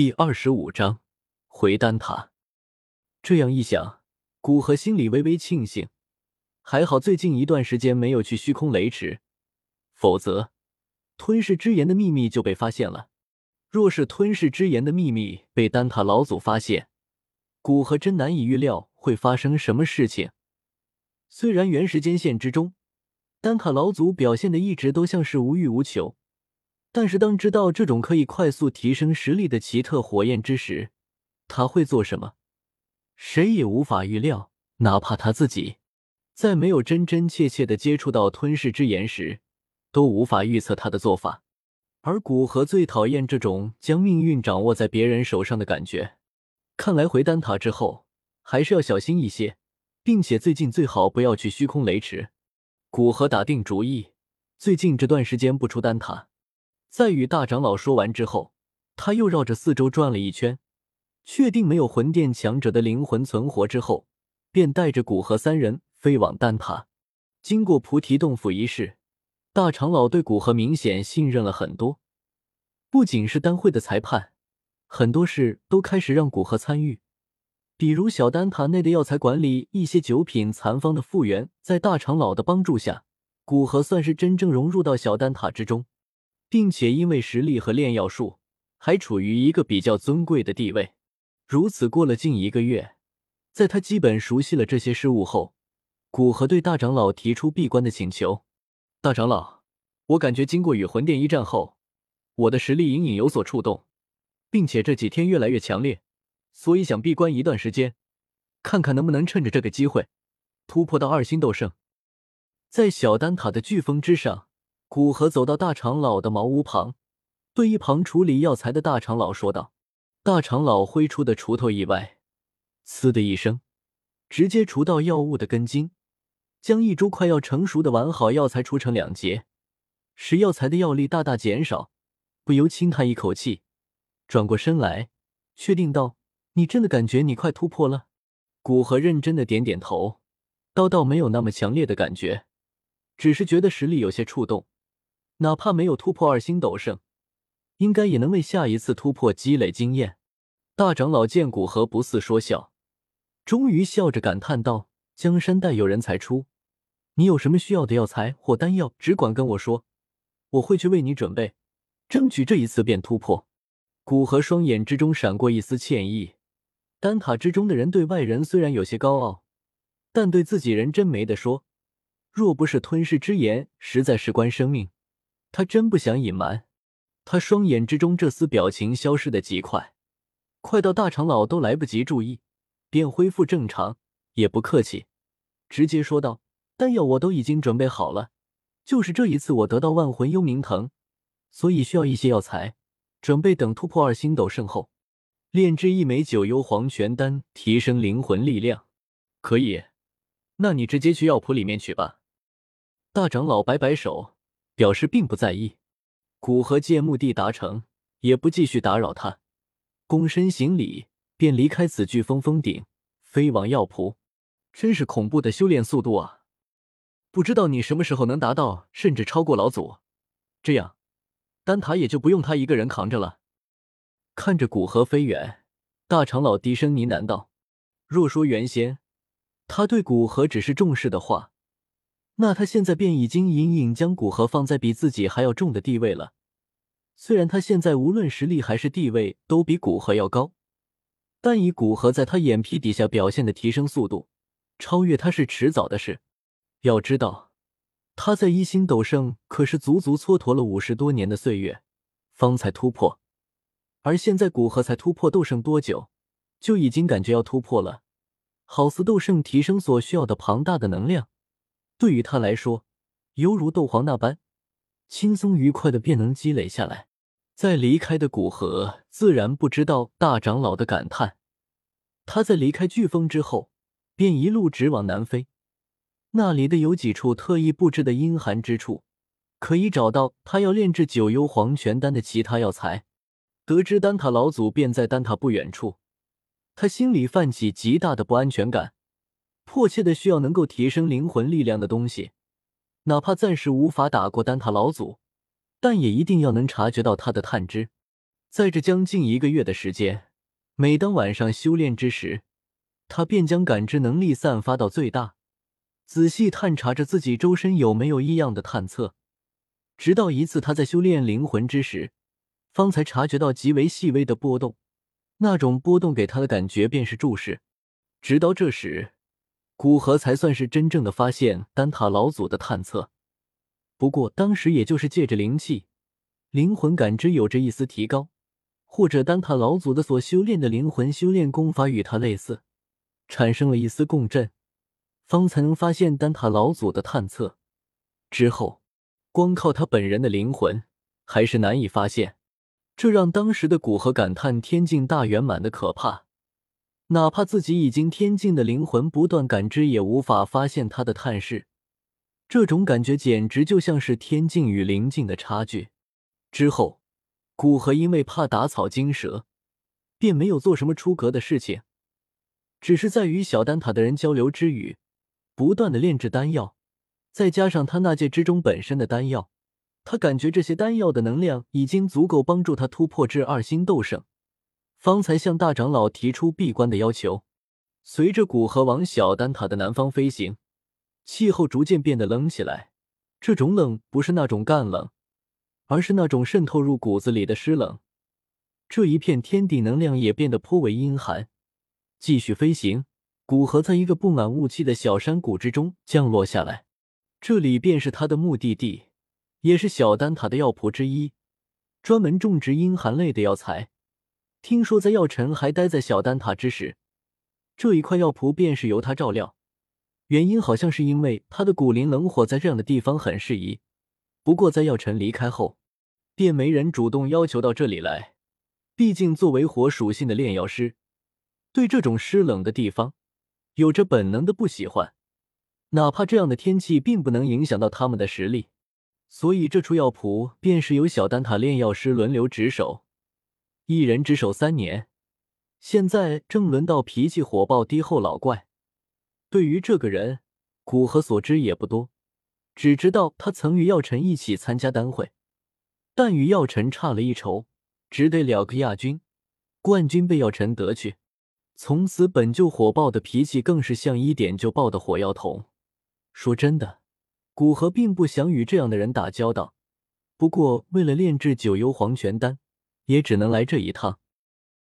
第二十五章回丹塔。这样一想，古河心里微微庆幸，还好最近一段时间没有去虚空雷池，否则吞噬之炎的秘密就被发现了。若是吞噬之炎的秘密被丹塔老祖发现，古河真难以预料会发生什么事情。虽然原时间线之中，丹塔老祖表现的一直都像是无欲无求。但是，当知道这种可以快速提升实力的奇特火焰之时，他会做什么？谁也无法预料。哪怕他自己在没有真真切切的接触到吞噬之炎时，都无法预测他的做法。而古河最讨厌这种将命运掌握在别人手上的感觉。看来回丹塔之后，还是要小心一些，并且最近最好不要去虚空雷池。古河打定主意，最近这段时间不出丹塔。在与大长老说完之后，他又绕着四周转了一圈，确定没有魂殿强者的灵魂存活之后，便带着古河三人飞往丹塔。经过菩提洞府一事，大长老对古河明显信任了很多，不仅是丹会的裁判，很多事都开始让古河参与，比如小丹塔内的药材管理、一些酒品残方的复原，在大长老的帮助下，古河算是真正融入到小丹塔之中。并且因为实力和炼药术，还处于一个比较尊贵的地位。如此过了近一个月，在他基本熟悉了这些事物后，古河对大长老提出闭关的请求。大长老，我感觉经过与魂殿一战后，我的实力隐隐有所触动，并且这几天越来越强烈，所以想闭关一段时间，看看能不能趁着这个机会突破到二星斗圣。在小丹塔的飓风之上。古河走到大长老的茅屋旁，对一旁处理药材的大长老说道：“大长老挥出的锄头意外，呲的一声，直接锄到药物的根茎，将一株快要成熟的完好药材锄成两截，使药材的药力大大减少。不由轻叹一口气，转过身来，确定道：‘你真的感觉你快突破了？’古河认真的点点头，道：‘倒没有那么强烈的感觉，只是觉得实力有些触动。’”哪怕没有突破二星斗圣，应该也能为下一次突破积累经验。大长老见古河不似说笑，终于笑着感叹道：“江山代有人才出，你有什么需要的药材或丹药，只管跟我说，我会去为你准备，争取这一次便突破。”古河双眼之中闪过一丝歉意。丹塔之中的人对外人虽然有些高傲，但对自己人真没得说。若不是吞噬之炎，实在事关生命。他真不想隐瞒，他双眼之中这丝表情消失的极快，快到大长老都来不及注意，便恢复正常，也不客气，直接说道：“丹药我都已经准备好了，就是这一次我得到万魂幽冥藤，所以需要一些药材，准备等突破二星斗圣后，炼制一枚九幽黄泉丹，提升灵魂力量。可以，那你直接去药铺里面取吧。”大长老摆摆手。表示并不在意，古河见目的达成，也不继续打扰他，躬身行礼，便离开此飓风峰顶，飞往药铺。真是恐怖的修炼速度啊！不知道你什么时候能达到，甚至超过老祖，这样丹塔也就不用他一个人扛着了。看着古河飞远，大长老低声呢喃道：“若说原先他对古河只是重视的话。”那他现在便已经隐隐将古河放在比自己还要重的地位了。虽然他现在无论实力还是地位都比古河要高，但以古河在他眼皮底下表现的提升速度，超越他是迟早的事。要知道，他在一星斗圣可是足足蹉跎了五十多年的岁月，方才突破，而现在古河才突破斗圣多久，就已经感觉要突破了，好似斗圣提升所需要的庞大的能量。对于他来说，犹如斗皇那般轻松愉快的便能积累下来。在离开的古河自然不知道大长老的感叹。他在离开飓风之后，便一路直往南飞。那里的有几处特意布置的阴寒之处，可以找到他要炼制九幽黄泉丹的其他药材。得知丹塔老祖便在丹塔不远处，他心里泛起极大的不安全感。迫切的需要能够提升灵魂力量的东西，哪怕暂时无法打过丹塔老祖，但也一定要能察觉到他的探知。在这将近一个月的时间，每当晚上修炼之时，他便将感知能力散发到最大，仔细探查着自己周身有没有异样的探测。直到一次，他在修炼灵魂之时，方才察觉到极为细微的波动。那种波动给他的感觉便是注视。直到这时，古河才算是真正的发现丹塔老祖的探测。不过当时也就是借着灵气、灵魂感知有着一丝提高，或者丹塔老祖的所修炼的灵魂修炼功法与他类似，产生了一丝共振，方才能发现丹塔老祖的探测。之后。光靠他本人的灵魂还是难以发现，这让当时的古河感叹天境大圆满的可怕。哪怕自己已经天境的灵魂不断感知，也无法发现他的探视。这种感觉简直就像是天境与灵境的差距。之后，古河因为怕打草惊蛇，便没有做什么出格的事情，只是在与小丹塔的人交流之余，不断的炼制丹药。再加上他那界之中本身的丹药，他感觉这些丹药的能量已经足够帮助他突破至二星斗圣，方才向大长老提出闭关的要求。随着古河往小丹塔的南方飞行，气候逐渐变得冷起来。这种冷不是那种干冷，而是那种渗透入骨子里的湿冷。这一片天地能量也变得颇为阴寒。继续飞行，古河在一个布满雾气的小山谷之中降落下来。这里便是他的目的地，也是小丹塔的药铺之一，专门种植阴寒类的药材。听说在药尘还待在小丹塔之时，这一块药铺便是由他照料。原因好像是因为他的古灵冷火在这样的地方很适宜。不过在药尘离开后，便没人主动要求到这里来。毕竟作为火属性的炼药师，对这种湿冷的地方有着本能的不喜欢。哪怕这样的天气并不能影响到他们的实力，所以这处药铺便是由小丹塔炼药师轮流值守，一人值守三年。现在正轮到脾气火爆低后老怪。对于这个人，古河所知也不多，只知道他曾与药尘一起参加丹会，但与药尘差了一筹，只得了个亚军，冠军被药尘得去。从此，本就火爆的脾气更是像一点就爆的火药桶。说真的，古河并不想与这样的人打交道。不过，为了炼制九幽黄泉丹，也只能来这一趟。